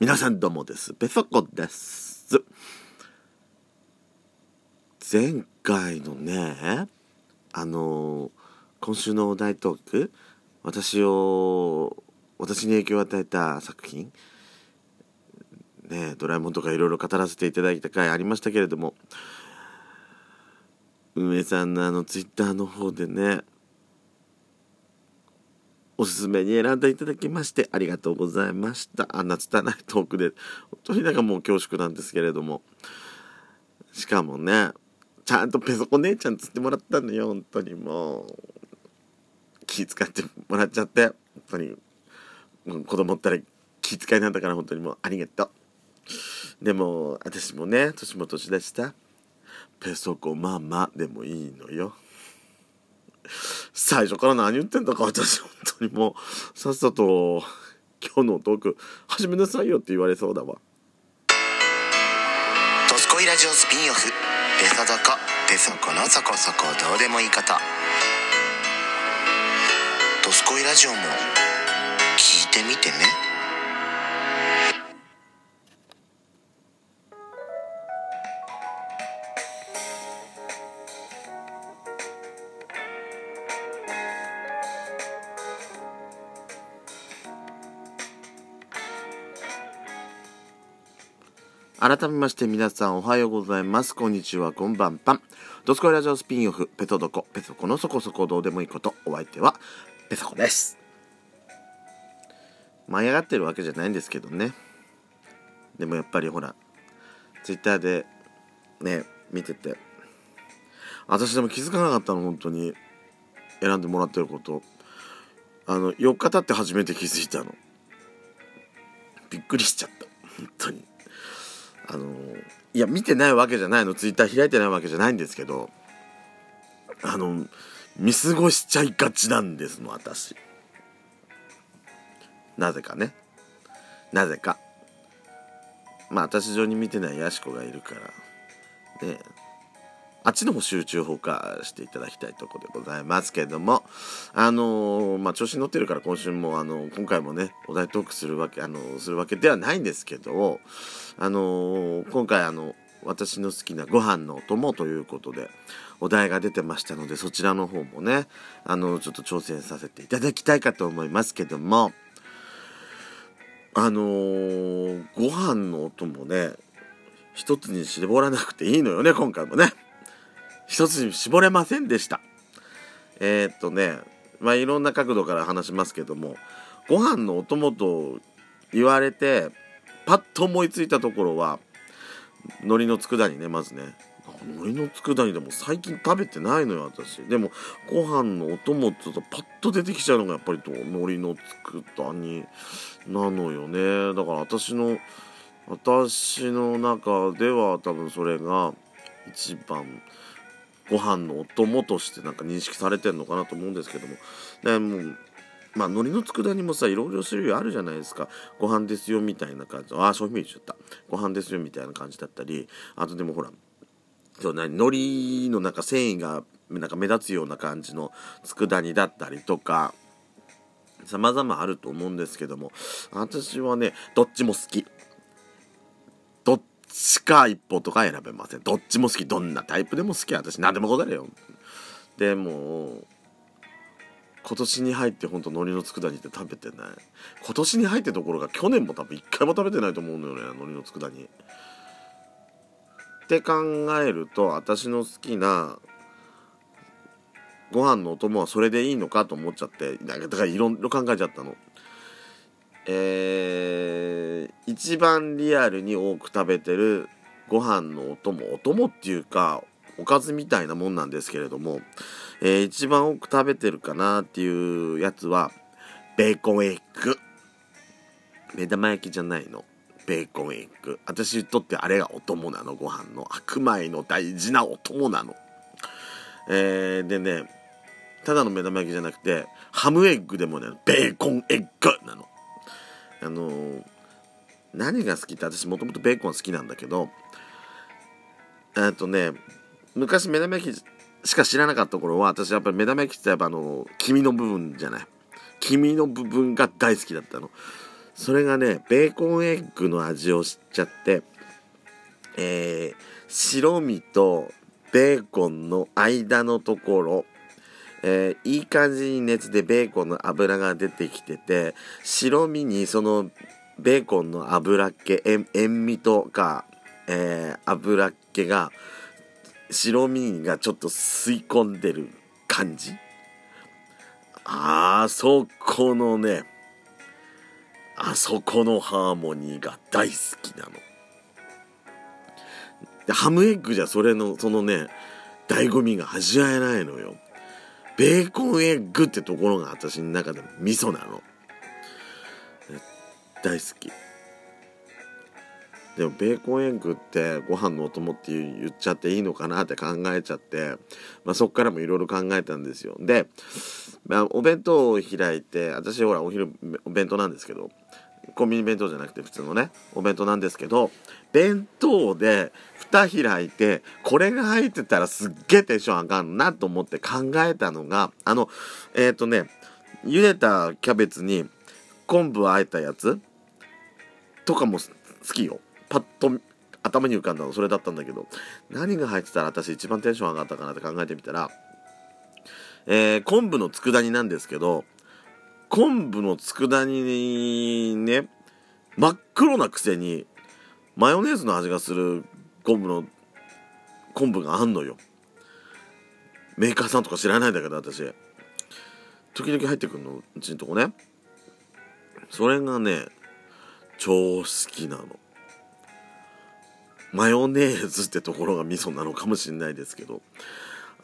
皆さんどうもです。ペソコです。前回のねあの今週のお題トーク私を私に影響を与えた作品ねドラえもんとかいろいろ語らせていただいた回ありましたけれども運営さんのあのツイッターの方でねおすすめに選んでいただきましてありがとうございました。あんな拙いトークで、本当になんかもう恐縮なんですけれども。しかもね、ちゃんとペソコ姉ちゃんつってもらったのよ、本当にもう。気遣ってもらっちゃって、本当に。子供ったら気遣いなんだから本当にもうありがとう。でも、私もね、年も年でした。ペソコママでもいいのよ。最初から何言ってんだか私本当にもうさっさと今日のトーク始めなさいよって言われそうだわ「ドスコイラジオスピンオフ」「ペソドコペソコのそこそこどうでもいいこと」「ドスコイラジオも聞いてみてね」改めまして皆さんおはようございます。こんにちは、こんばんぱん。ドスコイラジオスピンオフ、ペトドコ、ペソコのそこそこどうでもいいこと、お相手は、ペソコです。舞い上がってるわけじゃないんですけどね。でもやっぱりほら、ツイッターでね、見てて、私でも気づかなかったの、本当に。選んでもらってること。あの、4日経って初めて気づいたの。びっくりしちゃった。本当に。あのいや見てないわけじゃないの。ツイッター開いてないわけじゃないんですけどあの見過ごしちゃいがちなんですの私。なぜかね。なぜか。まあ私上に見てないやしこがいるから。ね。あっちの方集中放火していただきたいところでございますけれども、あのー、まあ、調子に乗ってるから今週も、あの、今回もね、お題トークするわけ、あのするわけではないんですけど、あのー、今回、あの、私の好きなご飯のお供ということで、お題が出てましたので、そちらの方もね、あの、ちょっと挑戦させていただきたいかと思いますけども、あのー、ご飯のお供ね、一つに絞らなくていいのよね、今回もね。一つに絞れませんでした。えー、っとね、まあいろんな角度から話しますけども、ご飯のお供と言われて、パッと思いついたところは、海苔の佃煮ね、まずね。海苔の佃煮でも最近食べてないのよ、私。でも、ご飯のお供って言うとパッと出てきちゃうのがやっぱり海苔の佃煮なのよね。だから私の、私の中では多分それが一番ご飯のお供としてなんか認識されてるのかなと思うんですけども。でもまあ海苔の佃煮もさいろいろ種類あるじゃないですか。ご飯ですよみたいな感じああそういう意味言っちゃった。ご飯ですよみたいな感じだったり。あとでもほらそう何海苔のなんか繊維がなんか目立つような感じの佃煮だったりとか様々あると思うんですけども。私はねどっちも好き。しか一歩とか選べません。どっちも好き。どんなタイプでも好き。私何でも答えるよ。でも今年に入ってほんと海苔の佃煮って食べてない。今年に入ってところが去年も多分一回も食べてないと思うのよね。海苔の佃煮。って考えると私の好きなご飯のお供はそれでいいのかと思っちゃってだからいろいろ考えちゃったの。えー、一番リアルに多く食べてるご飯のお供お供っていうかおかずみたいなもんなんですけれども、えー、一番多く食べてるかなっていうやつはベーコンエッグ。目玉焼きじゃないの。ベーコンエッグ。私にとってあれがお供なのご飯の。白米の大事なお供なの。えー、でねただの目玉焼きじゃなくてハムエッグでもねベーコンエッグなの。あのー、何が好きって私もともとベーコン好きなんだけどえっとね昔目玉焼きしか知らなかった頃は私やっぱり目玉焼きってやっぱあの黄身の部分じゃない。黄身の部分が大好きだったの。それがねベーコンエッグの味を知っちゃってえー、白身とベーコンの間のところえー、いい感じに熱でベーコンの油が出てきてて白身にそのベーコンの油っ気塩味とか、えー、油っ気が白身がちょっと吸い込んでる感じ？あそこのねあそこのハーモニーが大好きなの。でハムエッグじゃそれのそのね醍醐味が味わえないのよ。ベーコンエッグってところが私の中で味噌なの。大好き。でもベーコンエッグってご飯のお供って言っちゃっていいのかなって考えちゃって、まあ、そっからもいろいろ考えたんですよ。で、まあ、お弁当を開いて私ほらお昼お弁当なんですけどコンビニ弁当じゃなくて普通のねお弁当なんですけど弁当で蓋開いてこれが入ってたらすっげえテンション上がるなと思って考えたのがあのえっ、ー、とね茹でたキャベツに昆布あえたやつとかも好きよ。パッと頭に浮かんだのそれだったんだけど何が入ってたら私一番テンション上がったかなって考えてみたら、えー、昆布の佃煮なんですけど昆布の佃煮にね真っ黒なくせにマヨネーズの味がする昆布の昆布があんのよ。メーカーさんとか知らないんだけど私。時々入ってくるのうちのとこね。それがね超好きなの。マヨネーズってところが味噌なのかもしれないですけど。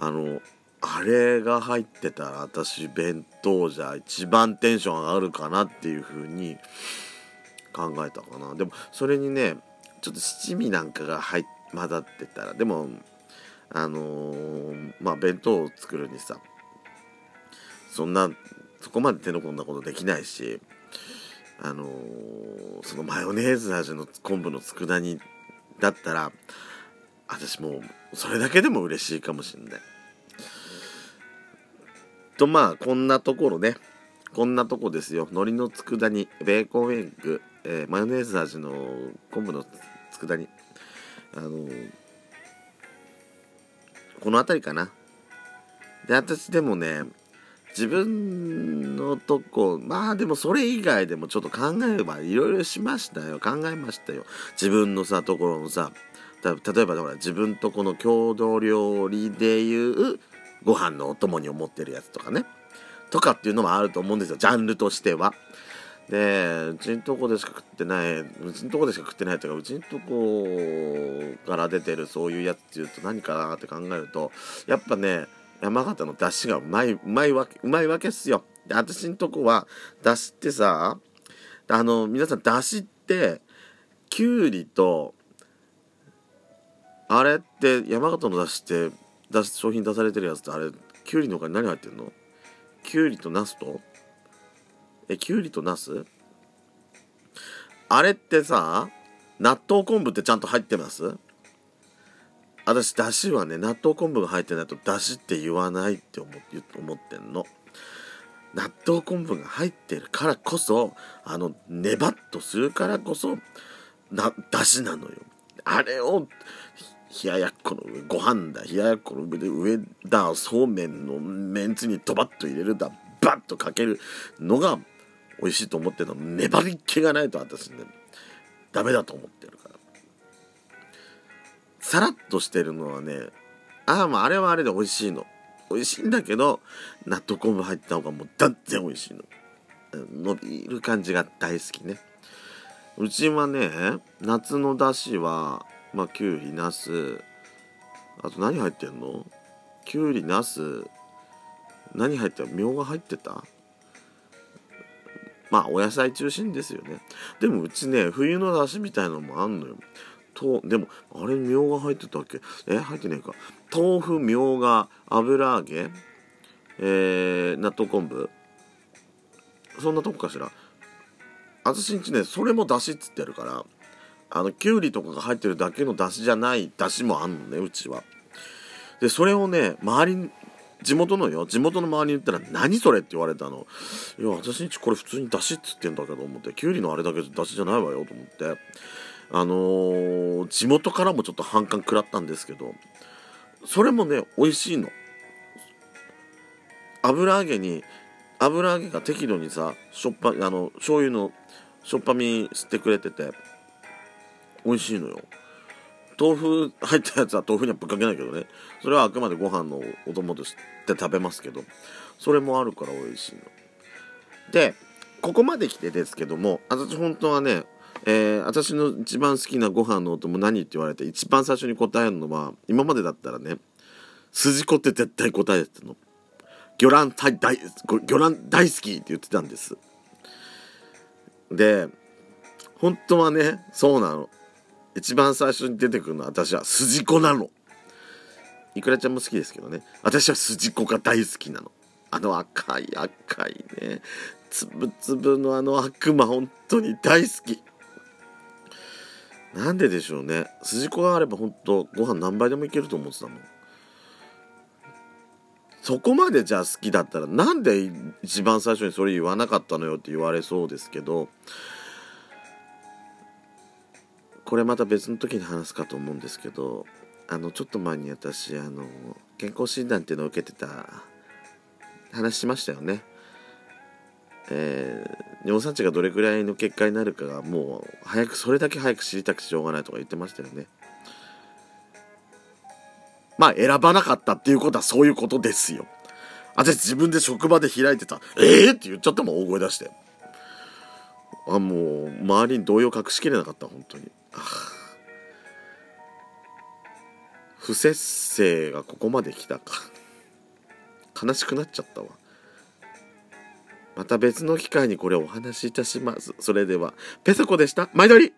あのあれが入ってたら私弁当じゃ一番テンション上がるかなっていう風に考えたかなでもそれにねちょっと七味なんかが入混ざってたらでもあのー、まあ弁当を作るにさそんなそこまで手の込んだことできないしあのー、そのマヨネーズ味の昆布の佃煮だったら私もうそれだけでも嬉しいかもしんない。とまあこんなところね。こんなとこですよ。海苔の佃煮。ベーコンエッグ、えー、マヨネーズ味の昆布の佃煮。あのー、この辺りかな。で私でもね自分のとこまあでもそれ以外でもちょっと考えればいろいろしましたよ。考えましたよ。自分のさところのさ例えばほら自分とこの郷土料理でいうご飯のお供に思ってるやつとかねとかっていうのもあると思うんですよジャンルとしては。でうちんとこでしか食ってないうちんとこでしか食ってないというかうちんとこから出てるそういうやつっていうと何かなって考えるとやっぱね山形の出汁がうまいうまいわけうまいわけっすよ。で私んとこは出汁ってさあの皆さん出汁ってきゅうりとあれって山形の出汁って出商品出されてるやつってあれきゅうりの他に何入ってんの？きゅうりとナスと？えきゅうりとナス？あれってさ納豆昆布ってちゃんと入ってます？私だしはね納豆昆布が入ってないとだしって言わないって思思ってんの。納豆昆布が入ってるからこそあのネバッとするからこそなだしなのよ。あれを冷ややっこの上ご飯だ冷ややっこの上で上だそうめんのめんつにドバッと入れるだバッとかけるのが美味しいと思ってるの。粘り気がないと私ねダメだと思ってるから。さらっとしてるのはねああまああれはあれで美味しいの。美味しいんだけど納豆昆布入った方がもう断然美味しいの。伸びる感じが大好きね。うちはね夏のだしはまあきゅうりなすあと何入ってんの？きゅうりなす何入ってるみょうが入ってた？まあお野菜中心ですよね。でもうちね冬のだしみたいのもあんのよ。とでもあれみょうが入ってたっけ？え入ってねえか。豆腐みょうが油揚げ。えー、納豆昆布。そんなとこかしら。私んちねそれもだしっつってやるから。あのきゅうりとかが入ってるだけのだしじゃないだしもあんのねうちは。でそれをね周り地元のよ地元の周りに言ったら「何それ?」って言われたの「いや私んちこれ普通にだしっつってんだけど」思って「きゅうりのあれだけだしじゃないわよ」と思って。あのー、地元からもちょっと反感食らったんですけどそれもね美味しいの。油揚げに油揚げが適度にさしょっぱあの醤油のしょっぱみ吸ってくれてて美味しいのよ。豆腐入ったやつは豆腐にはぶっかけないけどね。それはあくまでご飯のお供として食べますけど。それもあるから美味しいの。でここまで来てですけども私本当はねえー、私の一番好きなご飯のお供何って言われて一番最初に答えるのは今までだったらね筋子って絶対答えてたの。魚卵大大魚卵大好きって言ってたんです。で本当はねそうなの。一番最初に出てくるのは私は筋子なの。いくらちゃんも好きですけどね。私は筋子が大好きなの。あの赤い赤いね。つぶつぶのあの悪魔本当に大好き。なんででしょうね。筋子があれば本当ご飯何杯でもいけると思ってたもん。そこまでじゃあ好きだったらなんで一番最初にそれ言わなかったのよって言われそうですけど。これまた別の時に話すかと思うんですけどあのちょっと前に私あの健康診断っていうのを受けてた話しましたよね。えー、尿酸値がどれくらいの結果になるかがもう早くそれだけ早く知りたくてしょうがないとか言ってましたよね。まあ選ばなかったっていうことはそういうことですよ。私自分で職場で開いてた。ええ、って言っちゃったもん、大声出して。あ、もう、周りに動揺隠しきれなかった、本当に。不節制がここまで来たか。悲しくなっちゃったわ。また別の機会にこれお話しいたします。それでは、ペソコでした。毎度り